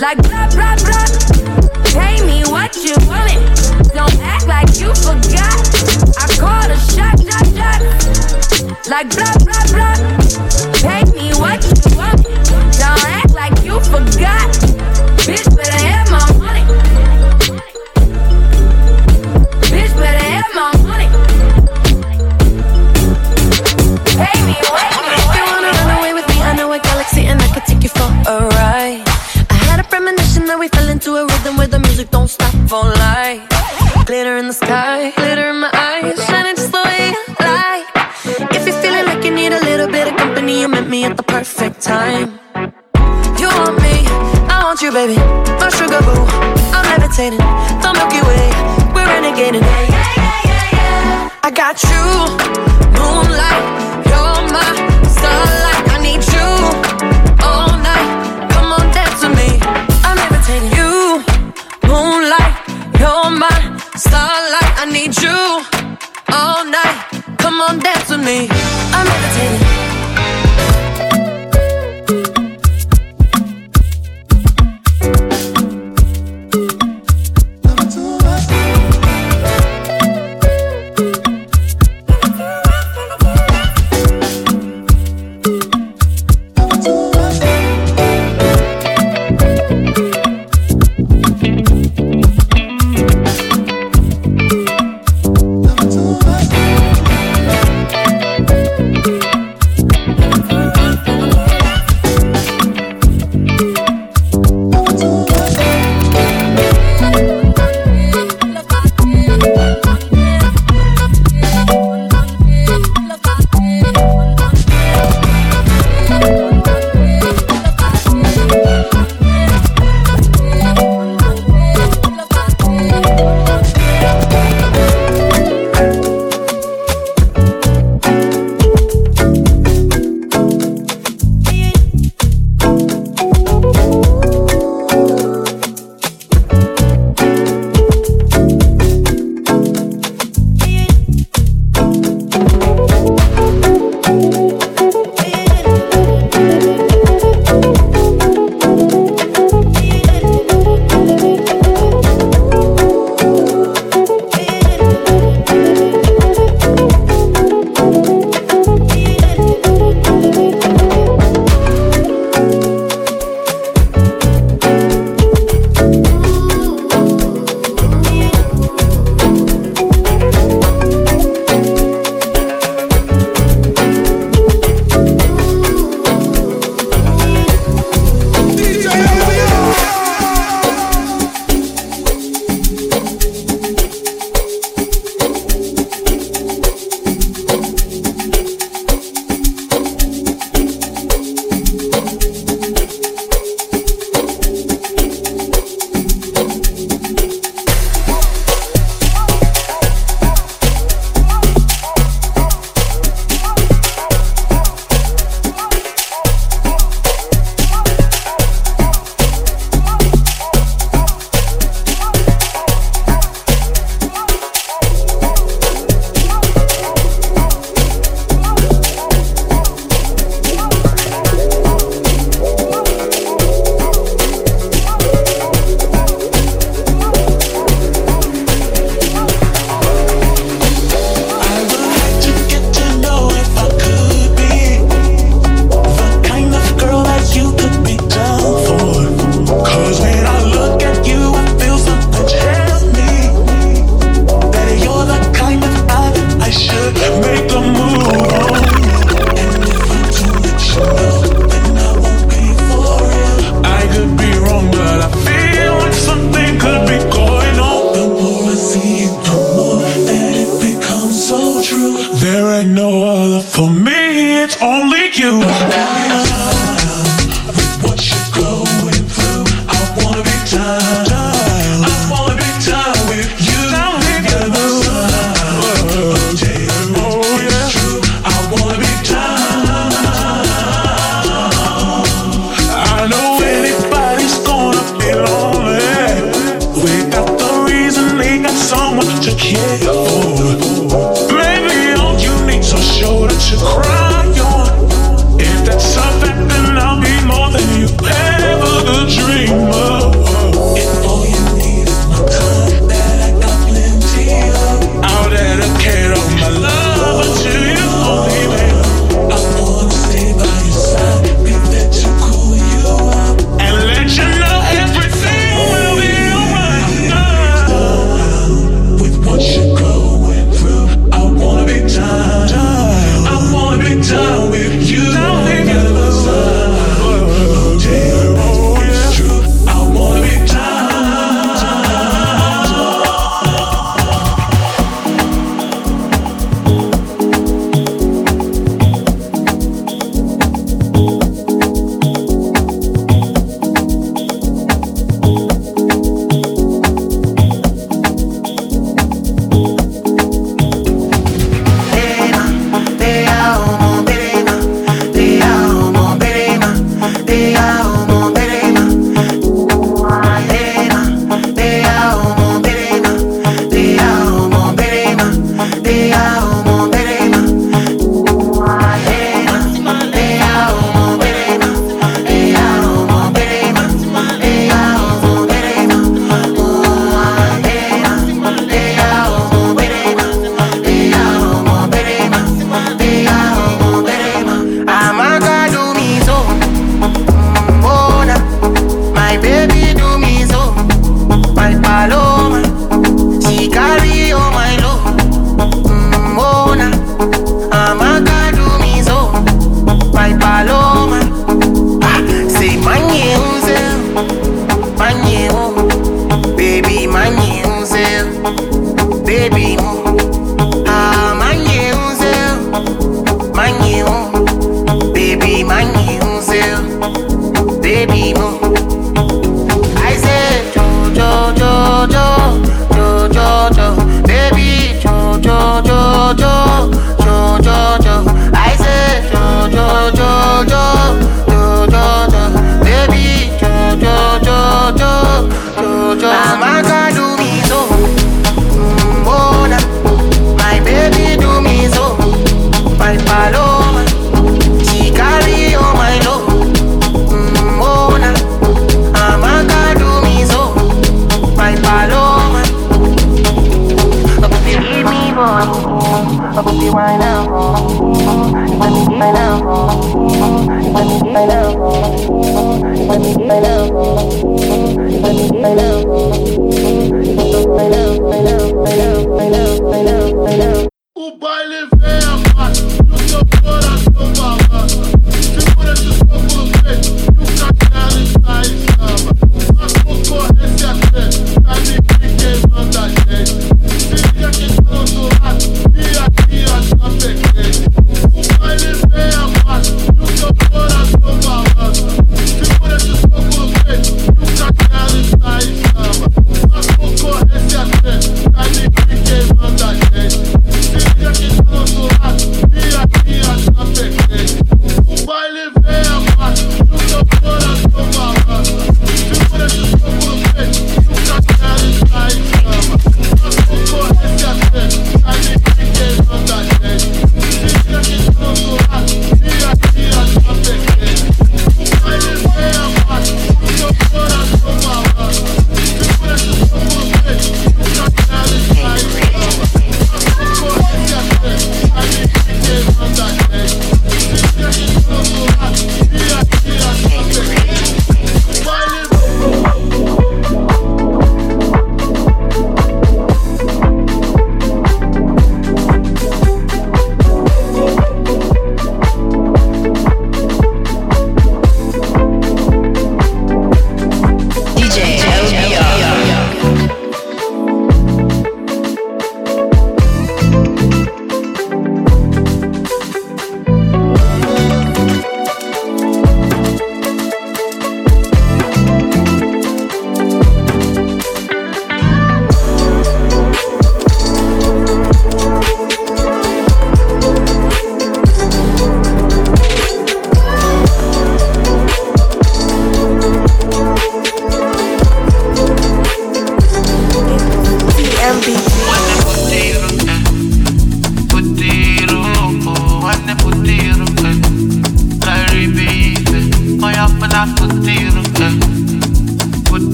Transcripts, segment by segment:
like blah blah blah. Pay me what you want Don't act like you forgot. I called a shot, shot, shot. Like blah blah blah. Pay me what you want. Don't act like you forgot. won't lie. Glitter in the sky, glitter in my eyes, shining just the way you like. If you're feeling like you need a little bit of company, you met me at the perfect time. You want me, I want you, baby. No sugar boo, I'm levitating. The Milky Way, we're renegading. Yeah, yeah, yeah, yeah, yeah. I got you, moonlight, you're my. Starlight. I need you all night. Come on, dance with me. I'm levitating.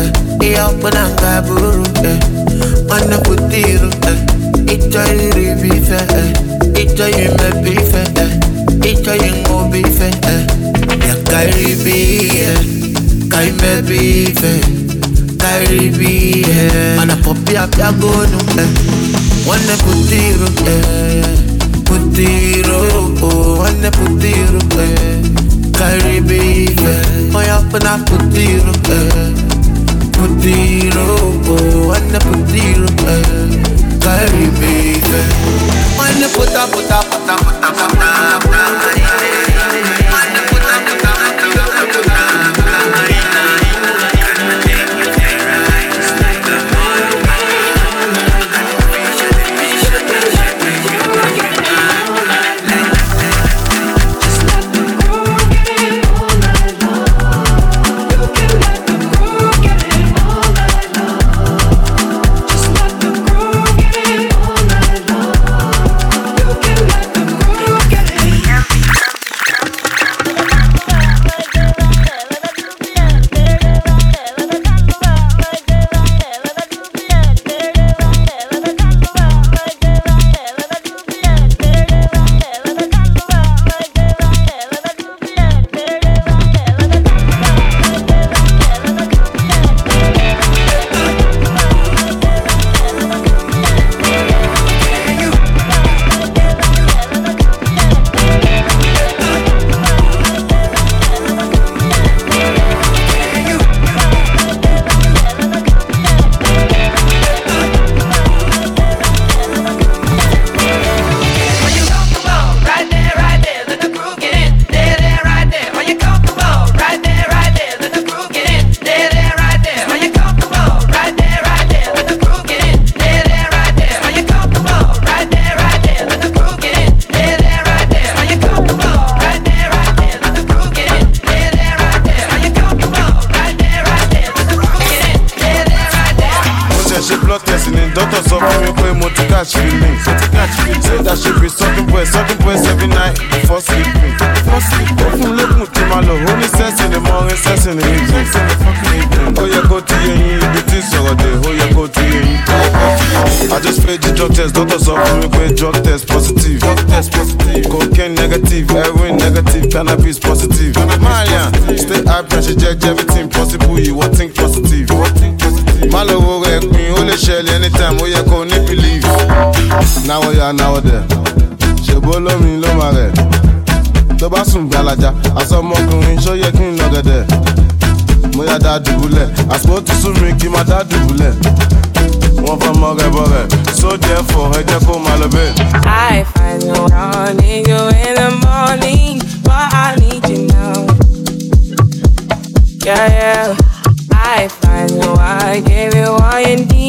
eh, iya ọbụna nke bụrụ eh, nwanne pụta iru eh, ịchọ iri bụ ife eh, ịchọ imebi ife eh, ịchọ ịṅụbụ ife eh, ya karibi ihe ka imebi ife karibi ihe mana pọpi apịagonu eh, nwanne pụta iru eh, pụta iru oh, nwanne pụta iru eh, karibi ife onye ọbụna pụta iru eh, potirobo, wanda potirobo, carry baby. Wanda pota pota pota pota pota pota. Test, doctor sọ fún mi drug test positive. Drug test positive. Cocaine negative, heroin negative, cannabis positive. Marian, stay high pressure, judge everything possible, you want think positive. Má lọ wo rẹ̀ pin, ó lè ṣẹlẹ̀ anytime, ó yẹ kó ní believe. Náwó ya náwó dẹ̀, ṣèbó lómi ló máa rẹ̀. Tó bá sùn gbalaja, àsọmọkùnrin ṣó yẹ kí n lọ gẹ̀dẹ̀. Mo yá dá dùbúlẹ̀, àsìkò ti sún mi kí n má dá dùbúlẹ̀. So therefore. I find no need you in the morning, but I need you now. Yeah, yeah. I find no I gave you what you needing.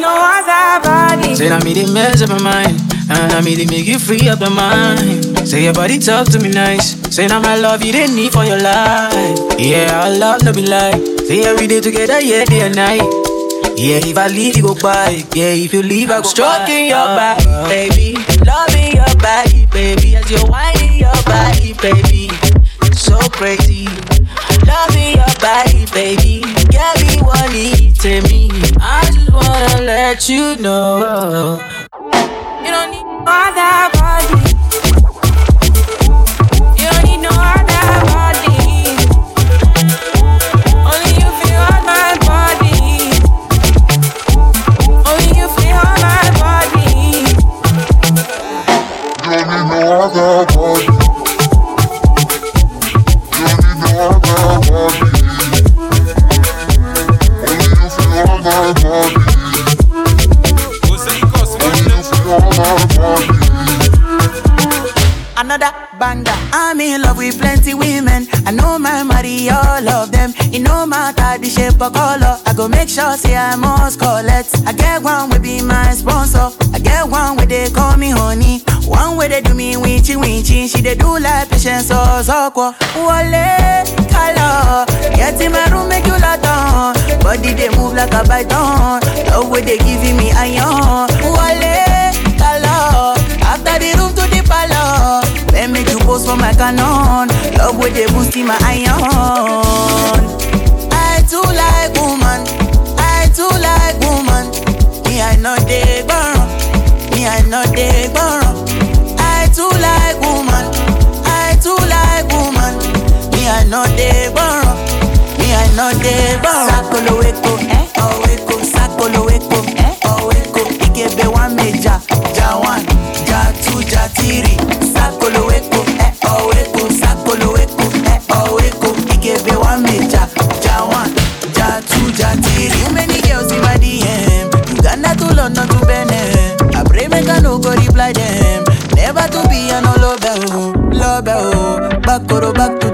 No other body. Say I made it mess up my mind, and I made it make you free up your mind. Say your body talk to me nice. Say now my love you didn't need for your life. Yeah, our love no be lie. Say every day together, yeah, day and night. Yeah, if I leave, you go by. Yeah, if you leave, I go stroking your body, baby. Loving your body, baby. As you're whining your body, baby. So crazy. Loving your body, baby. Get me what needs to me. I just wanna let you know. You don't need more body. You don't need no other body. Only you with plenty women. I know my marry all of them. It no matter the shape or color. I go make sure say I must collect. I get one will be my sponsor. I get one where they call me honey. One way they do me winchy winchy. She they do like patience or zoko. Wale color. Get in my room make you lot on. Body they move like a python. Love way they giving me iron. Wale for my canon. Love with the boost in my iron. I too like woman. I too like woman. Me I know they burn. Me I know they burn. I too like woman. I too like woman. Me I know they burn. Me I know they burn. Sakolo weko, eh? Oh weko, sakolo weko, eh? Oh weko. Ikebe one major, ja one, ja two, ja three.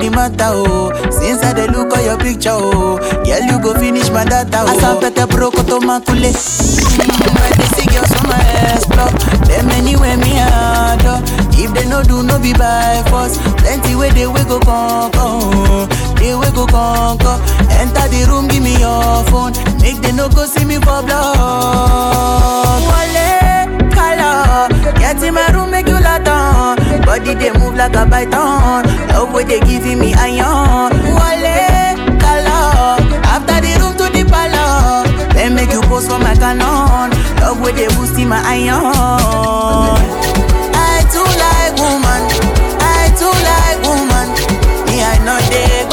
The matter, oh. Since I dey look at your picture, oh. Girl, you go finish my data, oh. Asapete broko to makule. I dey see girls on my explore. Them anywhere me adore. If they no do, no be by force. Plenty way they we go conquer, oh. they we go conquer. Enter the room, give me your phone. Make they no go see me for blood. Wale color, get in my room, make you on. Body they move like a python. Love way they giving me iron. Wale color, after the room to the palace. Then make you pose for my canon. Love way they boost in my iron. I too like woman. I too like woman. Me I know they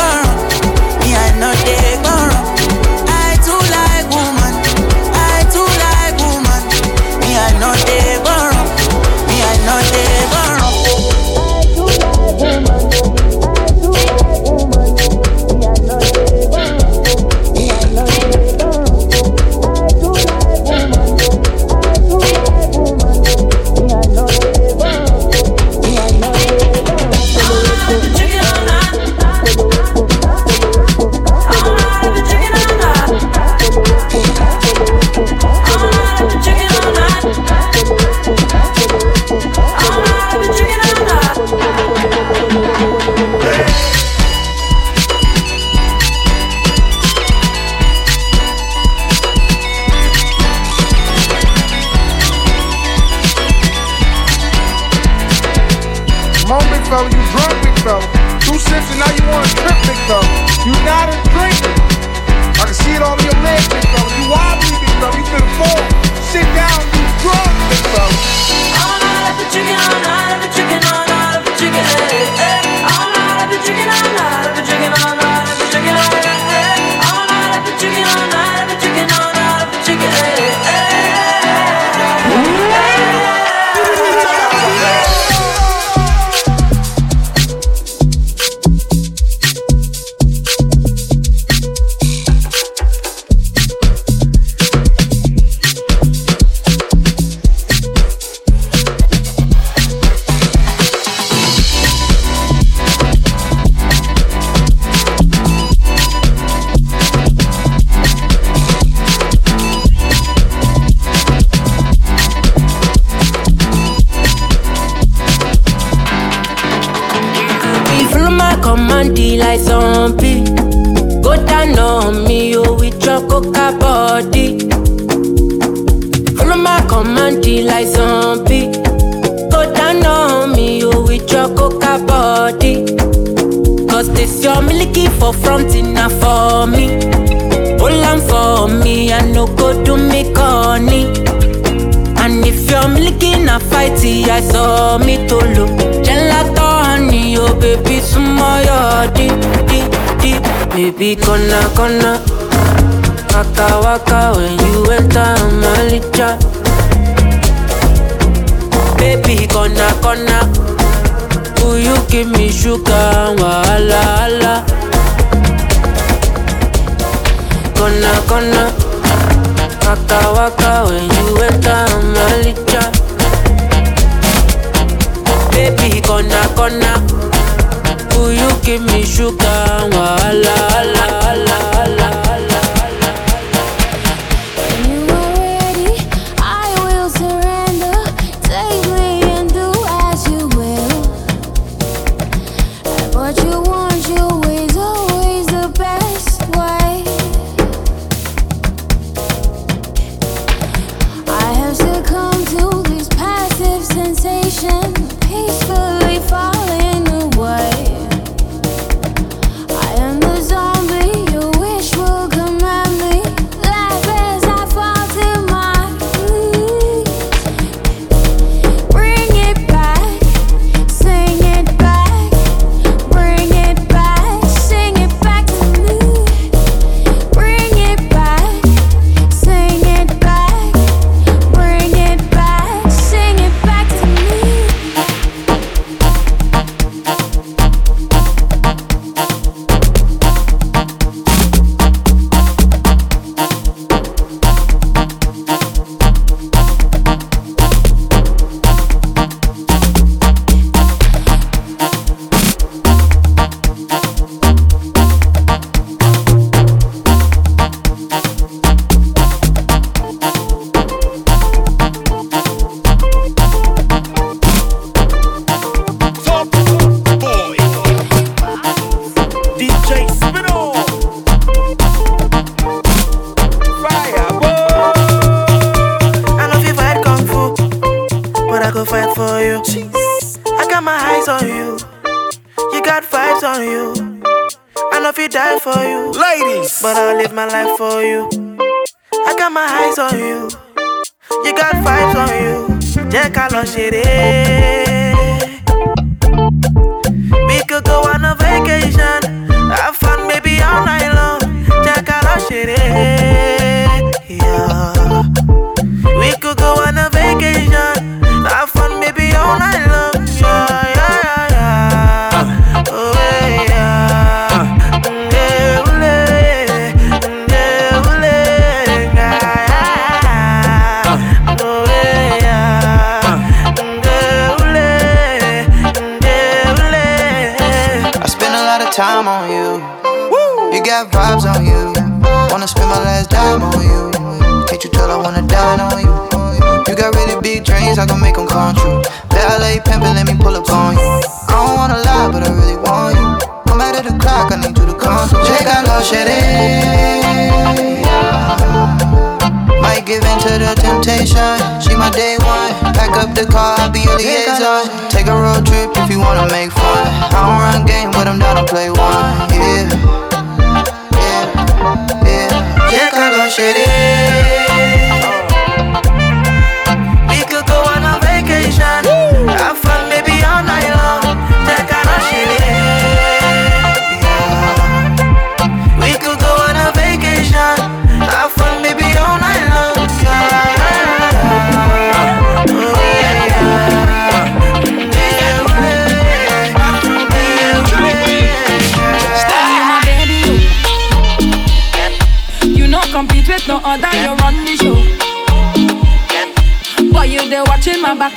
Take a rush in it.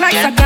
like a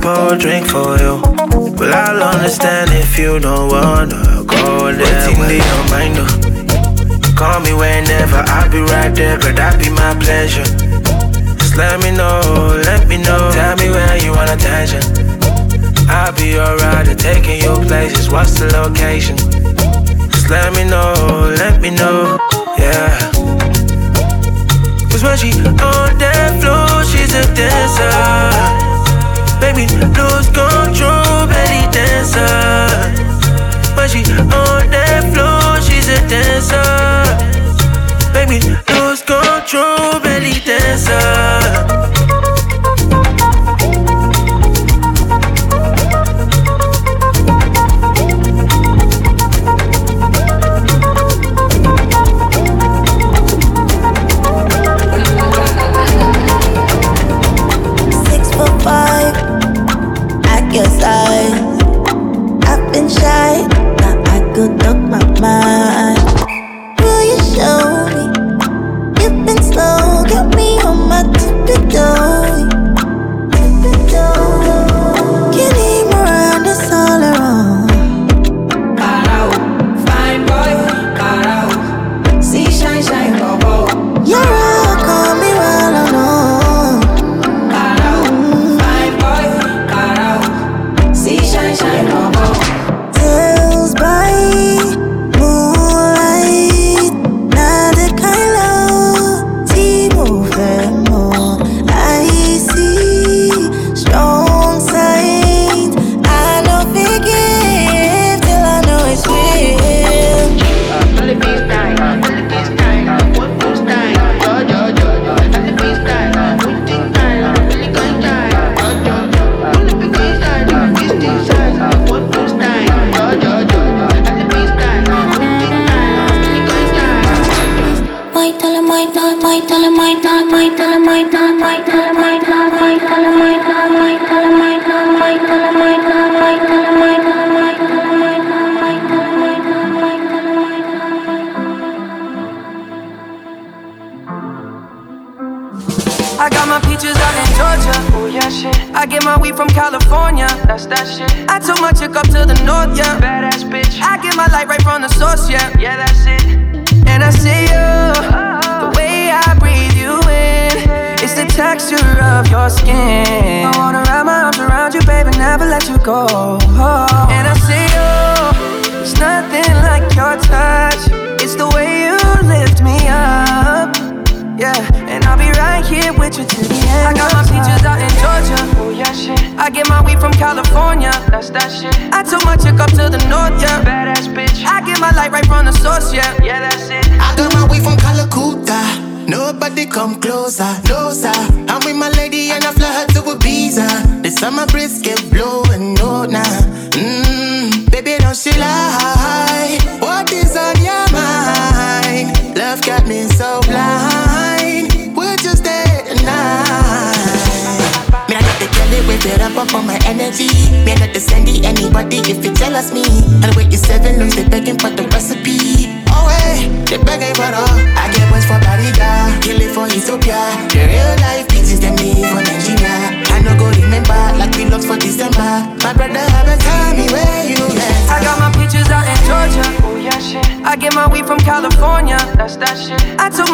pour drink for you. Well, I'll understand if you don't wanna go there. Your mind, though. Call me whenever, I'll be right there, girl. that be my pleasure. Just let me know, let me know. Tell me where you want attention. I'll be alright at taking you places. What's the location? Just let me know, let me know, yeah. Cause when she on that floor, she's a dancer. Baby, lose control, belly dancer. When she on that floor, she's a dancer. Baby, lose control, belly dancer.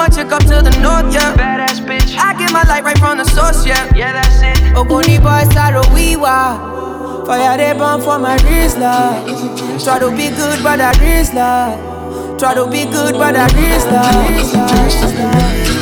I my chick up to the north, yeah. Badass bitch. I get my light right from the source, yeah. Yeah, that's it. Bunny boy, sorrow we wa. Fire they burn for my wrist, love. Try to be good, but I wrist, love. Try to be good, but I wrist, love.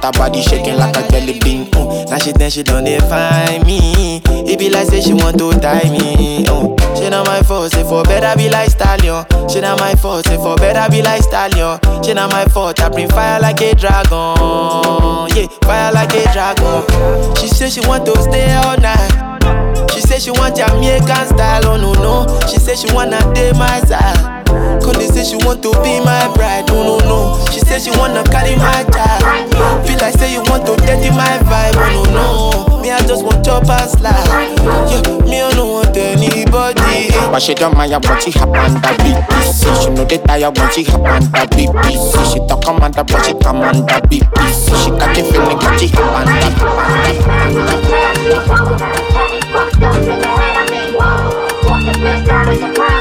Got her body shaking like a jelly bean. Mm. Now she then she done define me. It be like say she want to tie me. Mm. She not my fault, say for better be like stallion. She not my fault, say for better be like stallion. She not my fault, I bring fire like a dragon. Yeah, fire like a dragon. She say she want to stay all night. She say she want Jamaican style, oh no no. She say she wanna date my side. Cause say she want to be my bride, oh no no. She say she wanna carry my child. Feel like say you want to dirty my vibe, oh no no. Me I just want chop and slide. Yeah, me I don't want anybody. But she don't mind when she hop on the BBC. She know the tire when she hop on the BBC. She talk commander but she come on the BBC. She got the feeling when she hop on the. I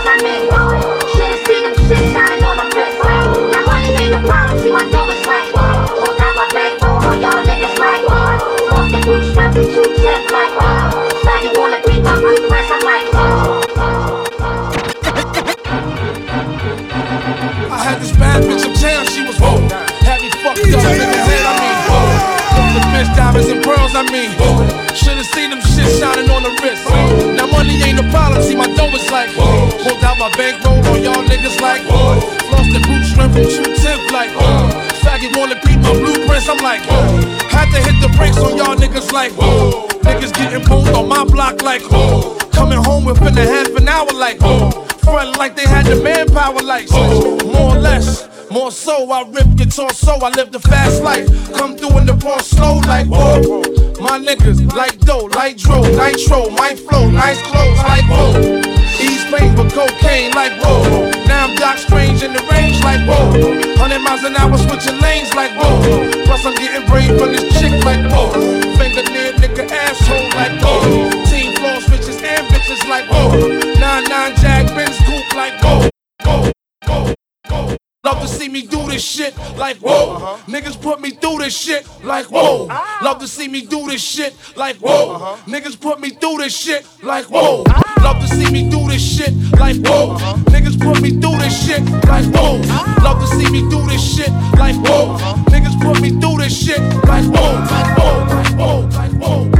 like, whoa. Front like they had the manpower like, so. Oh. More or less. More so, I rip guitar so I live the fast life. Come through in the ball slow like whoa. My niggas like dough, like dro, nitro, my flow, nice clothes like whoa. East Spain with cocaine like whoa. Now I'm Doc Strange in the range like whoa. 100 miles an hour switching lanes like whoa. Plus I'm this shit like whoa. Oh. Ah. Love to see me do this shit like whoa. Uh-huh. Niggas put me through this shit like whoa. Ah. Love to see me do this shit like whoa. Uh-huh. Niggas put me through this shit like whoa. Ah. Love to see me do this shit like whoa. Uh-huh. Niggas put me through this shit like whoa. Like whoa. Like whoa. Like whoa. Like whoa.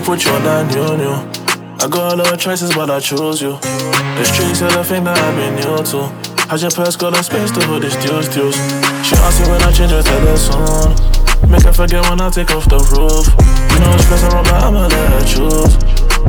Put you on that new new. I got a lot of choices, but I choose you. The streets are the thing that I've been new to. How's your purse got a space to put this juice juice? She asked me when I change her soon. Make her forget when I take off the roof. You know it's stressing around, but I'ma let her choose.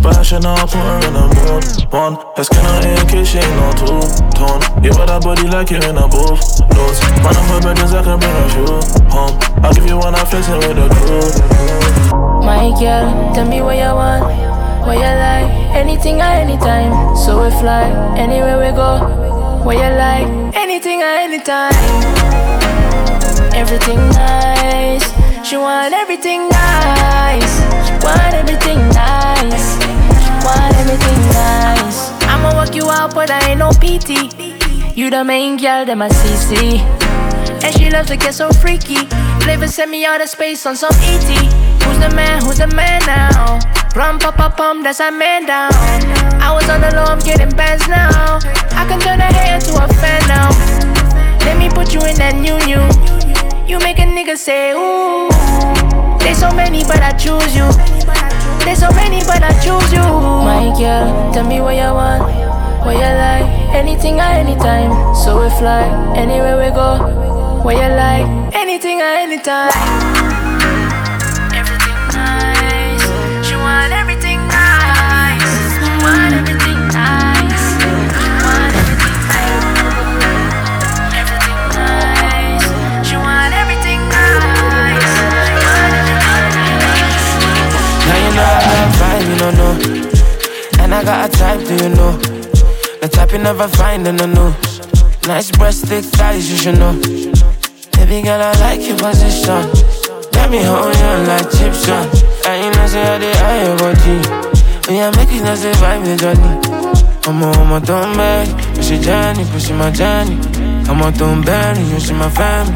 But I not put her in the mood. One, her skin on in case she ain't no two tone. You got that body like you in a booth. Loads. Man, I'm her bedrooms, I can bring a few home. I'll give you one, I'm flexing with the crew. My girl, tell me what you want, what you like. Anything at anytime, so we fly anywhere we go. What you like, anything at anytime. Everything nice, she want everything nice. She want everything nice, want everything nice. I'ma work you out, but I ain't no PT. You the main girl, them a CC. And she loves to get so freaky. Flavor send me out of space on some ET. Who's the man? Who's the man now? Rum, pop, pop, pum, that's a man down. I was on the low, I'm getting bands now. I can turn a hater to a fan now. Let me put you in that new new. You make a nigga say ooh. There's so many, but I choose you. There's so many, but I choose you. My girl, tell me what you want, what you like. Anything at anytime, so we fly anywhere we go. What you like, anything at anytime. Now you I don't know. And I got a type, do you know? The type you never find in the news. Nice breast, thick thighs, you should know. Baby girl, I like your position. Let me hold you like chips on. And you know, say I did high your body. We are making us vibe, the journey. I'm on my thumb back, push your journey, pushing my journey. I'm on belly, you see my family.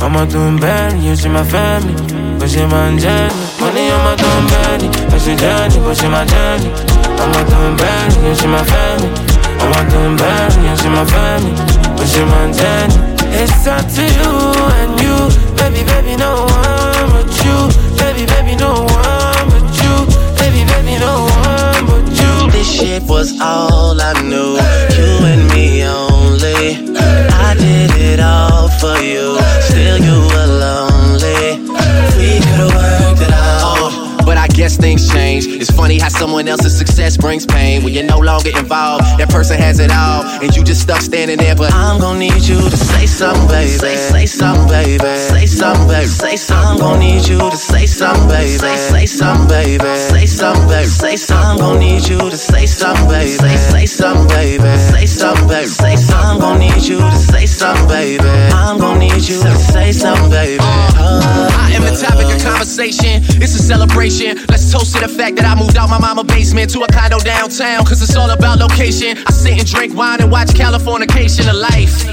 I'm on belly, you see my family. Pushing my journey, money on my thumb belly, push your journey, pushing my journey. I'm on thumb belly, you see my family. I'm on thumb belly, you see my family. Pushing my journey. It's up to you and you, baby, baby, no one but you, baby, baby, no one but you, baby, baby, no one but you. This shit was all I knew. You and me only. I did it all for you. Still, you lonely. We could've worked guess things change. It's funny how someone else's success brings pain. When you're no longer involved, that person has it all, and you just stuck standing there. But I'm gonna need you to say something, baby. Say, say something, baby. Say something, baby. Say something. I'm gonna need you to say something, baby. Say, say something, baby. Say something, baby. Say something. I'm gonna need you to say something, baby. Say, say something, baby. Say something, baby. Say something. I'm gonna need you to say something, baby. I'm gonna need you to say something, baby. Oh. I am the topic of conversation. It's a celebration. Let's Toast to the fact that I moved out my mama basement to a condo downtown. Cause it's all about location. I sit and drink wine and watch Californication of life.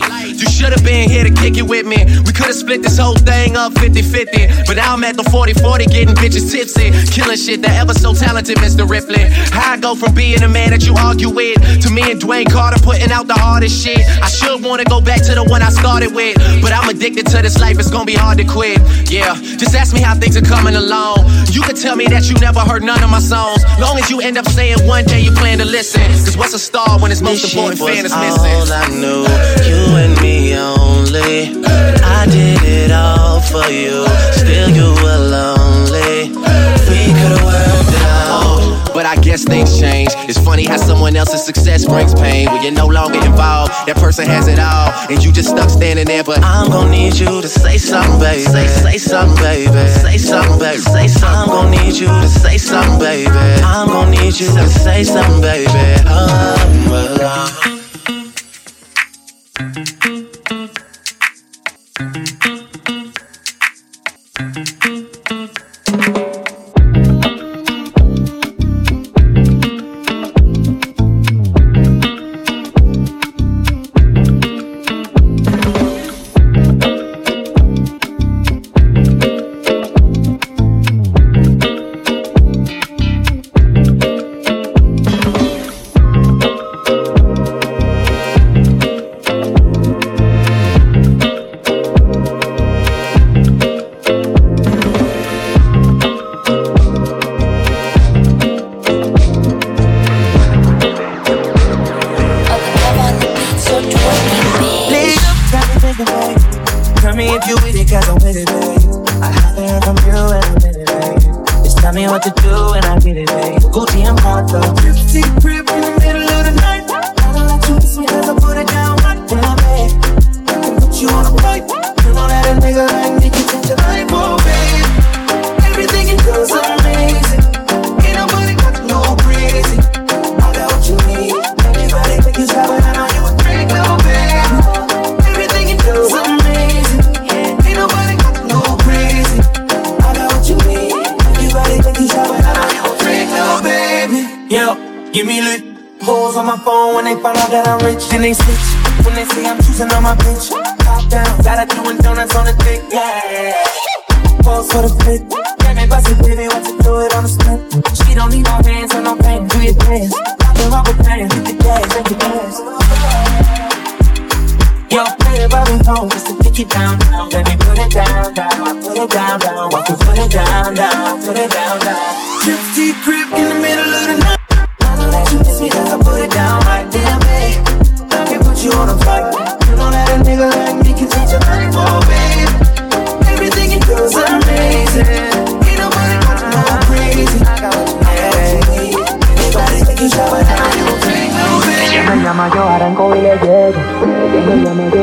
You should have been here to kick it with me. We could have split this whole thing up 50 50. But now I'm at the 40 40 getting bitches tipsy. Killing shit that ever so talented, Mr. Ripley. How I go from being a man that you argue with to me and Dwayne Carter putting out the hardest shit. I should wanna go back to the one I started with. But I'm addicted to this life, it's gonna be hard to quit. Yeah, just ask me how things are coming along. You could tell me that you never heard none of my songs. Long as you end up saying one day you plan to listen. Cause what's a star when its most This important fan is missing? all I knew, you and me only. I did it all for you, still you were lonely. We could've worked it out. Guess things change. It's funny how someone else's success brings pain. When you're no longer involved, that person has it all, and you just stuck standing there. But I'm gonna need you to say something, baby. Say, say something, baby. Say something, baby. Say something. I'm gonna need you to say something, baby. I'm gonna need you to say something, baby. Oh, well, me home just to get you down, down. Let me put it down, down. I put it down, down. Walk you put it down, down. Put it down, down. Gypsy crib in the middle of the night. I don't let you miss me 'cause I put it down right there, babe. I can put you on a flight. You know that a nigga like me can change your oh, babe. Everything you do amazing. Ain't nobody got you go crazy. I got what you now freak, oh, babe. Ella me llama, yo arranco y le llego. Ella me llama, yo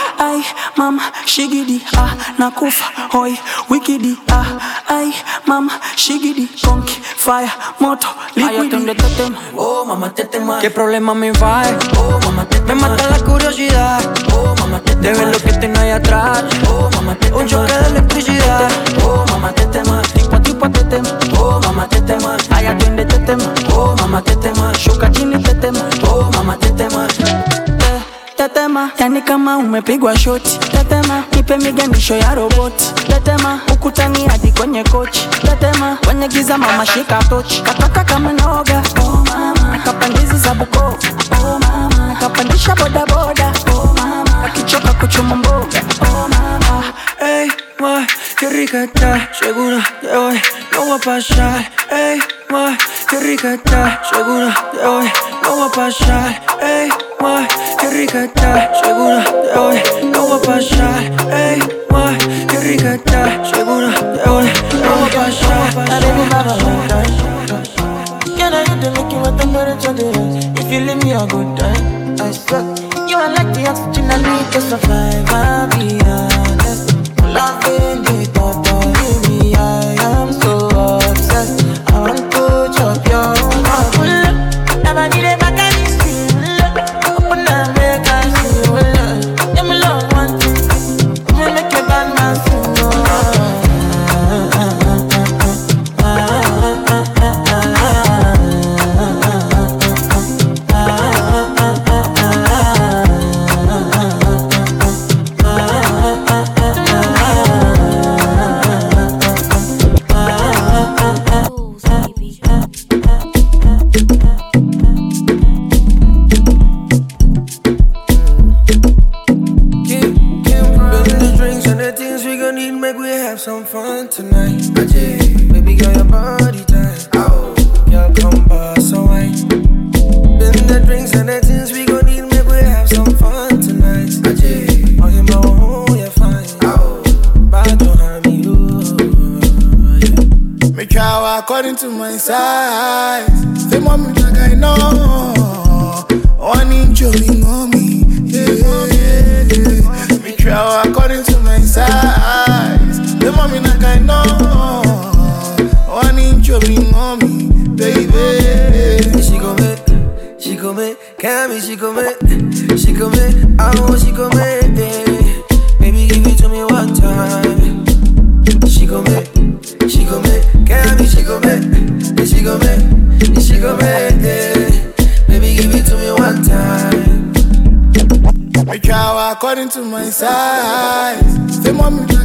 Ay, mama, shigidi, ah, nakufa, hoi, wikidi, ah, ay, mama, shigidi, conky, fire, moto, liquidi. twende tetema, oh mamá tetema ¿Qué problema me va? Oh mamá tetema Me mata la curiosidad, oh mamá tetema De ver lo que tengo ahí atrás, oh mamá tetema Un choque de electricidad, oh mamá tetema Tipo a tipo tetema, oh mamá tetema Ay atiende tetema, oh mamá tetema Shuka chini tetema, oh mamá tetema Tetema, yani kama umepigwa shoti. Tetema, nipe miganisho ya roboti. Tetema, ukutani hadi kwenye kochi. Tetema, kwenye giza mama shika tochi. kataka kama noga, oh mama. Nakapandizi za Bukoba, oh mama. Nakapandisha boda boda, oh mama. Akichoka kuchuma mboga, oh mama. hey, qué rica está, segura de hoy no va a pasar. Ey, ma, qué rica está, segura de hoy no va a pasar. Ey, ma, qué rica está, segura de hoy no va a pasar. Ey, ma, qué rica está, segura de hoy no va a pasar. Can I hit the what temperature it is? If you leave me a good time, I swear. You are like the oxygen I need to survive. I'll be honest. Loving it, but don't me eyes. To my size. into my size. Stay mommy.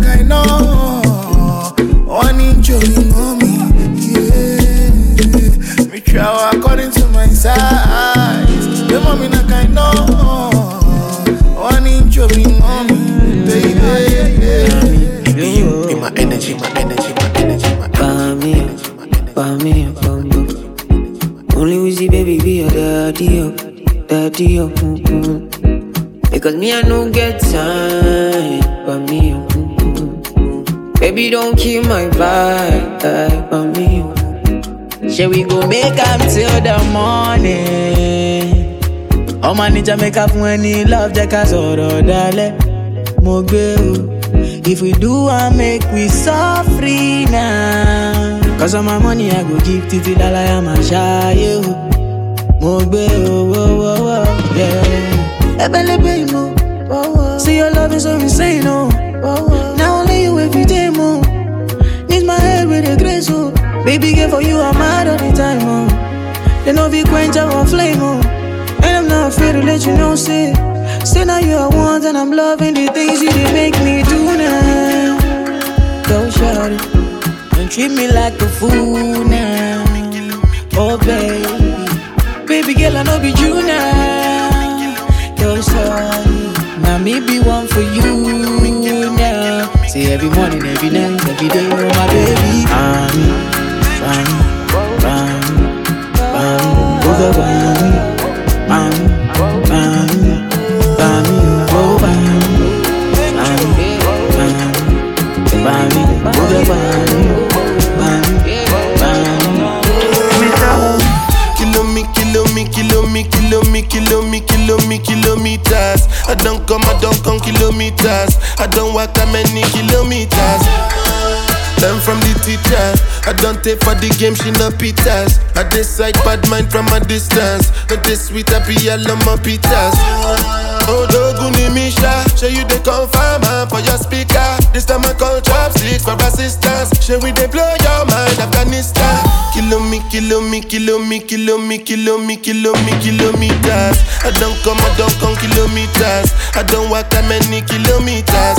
Up fún ẹni love jẹ́ ká sọ̀rọ̀ dalẹ̀ mo gbé o. If we do I make we suffer now. Cause all my money I go give títí lálàyà máa ṣáyé o. Mo gbé owó yeah. Ẹbẹ̀lẹ́bẹ̀ ìmọ̀ See your love is so insane o. Now only you every day mo. Need my head with a grace o. Baby girl for you I'm mad all the time o. They no be quench our flame o. I'm not afraid to let you know say. Say now you are one and I'm loving the things you did make me do now. Don't Go shorty, don't treat me like a fool now. Oh baby, baby girl I know be you now. Go shorty, now me be one for you now. Say every morning, every night, every day, oh my baby. I'm, I'm, I'm, I'm, over one. I'm, I'm, kilo me, kilo me, kilo me, kilometers. I don't come, I don't come kilometers. I don't walk that many kilometers. Learn from the teacher. I don't take for the game, she no pitas. I decide bad mind from a distance. Not this sweet, I be all on my pitas. Oh, Doguni Misha, show you the confirm uh, for your speaker. This time I call chopsticks for assistance. Show we they blow your mind, Afghanistan. Kilo me, kilo me, kilo me, kilo me, kilo me, kilo me, kilometers. I don't come, I don't come kilometers. I don't walk that many kilometers.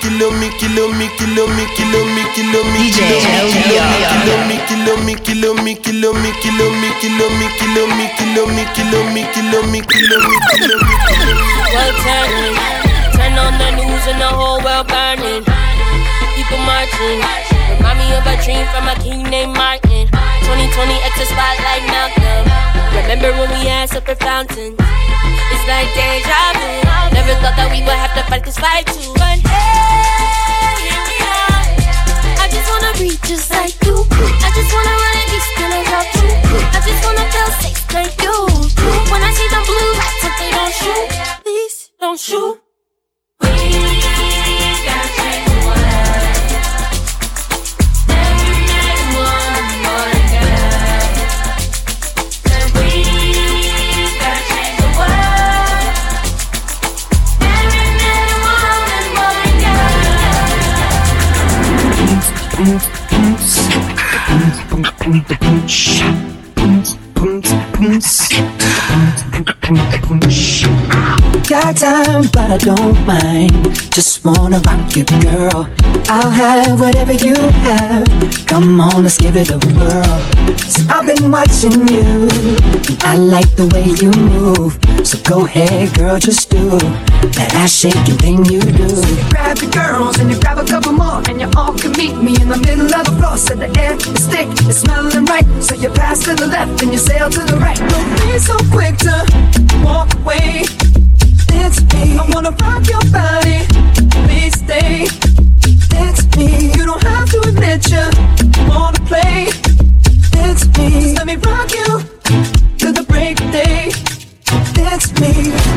kilo me, kilo me, kilo me, kilo me, kilo me, kilo me, kilo me, kilo me, kilo me, kilo me, kilo me, kilo me, kilo me, kilo me, kilo me, kilo me, kilo me. Well, turning, turn on the news and the whole world burning. People marching, Remind me of a dream from a king named Martin. 2020 extra spotlight Malcolm. Remember when we had super fountains? It's like deja vu. Never thought that we would have to fight this fight too. But hey, just just like you. I just wanna run be still about you. I just wanna feel safe like you. When I see them blue lights, if they don't shoot, please don't shoot. We gotta change the world. Every man, Said Got time, but I don't mind. Just wanna rock you, girl. I'll have whatever you have. Come on, let's give it a whirl. So I've been watching you. I like the way you move. So go ahead, girl, just do that ass shaking thing you do. So you grab your girls and you grab a couple more and you all can meet me in the middle of the floor. So the air is thick, it's smelling right. So you pass to the left and you sail to the right. Don't be so quick to walk away. Me. I wanna rock your body. Please stay. Me. You don't have to admit you wanna play. Me. Just let me rock you till the break of day. Me.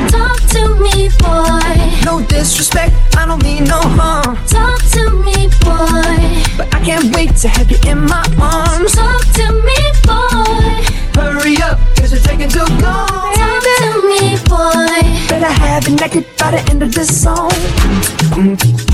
Talk to me, boy. No disrespect, I don't mean no harm. Talk to me, boy. But I can't wait to have you in my arms. Talk to me, taking too long. Talk to me, boy. Better have you naked by the end of this song. I'm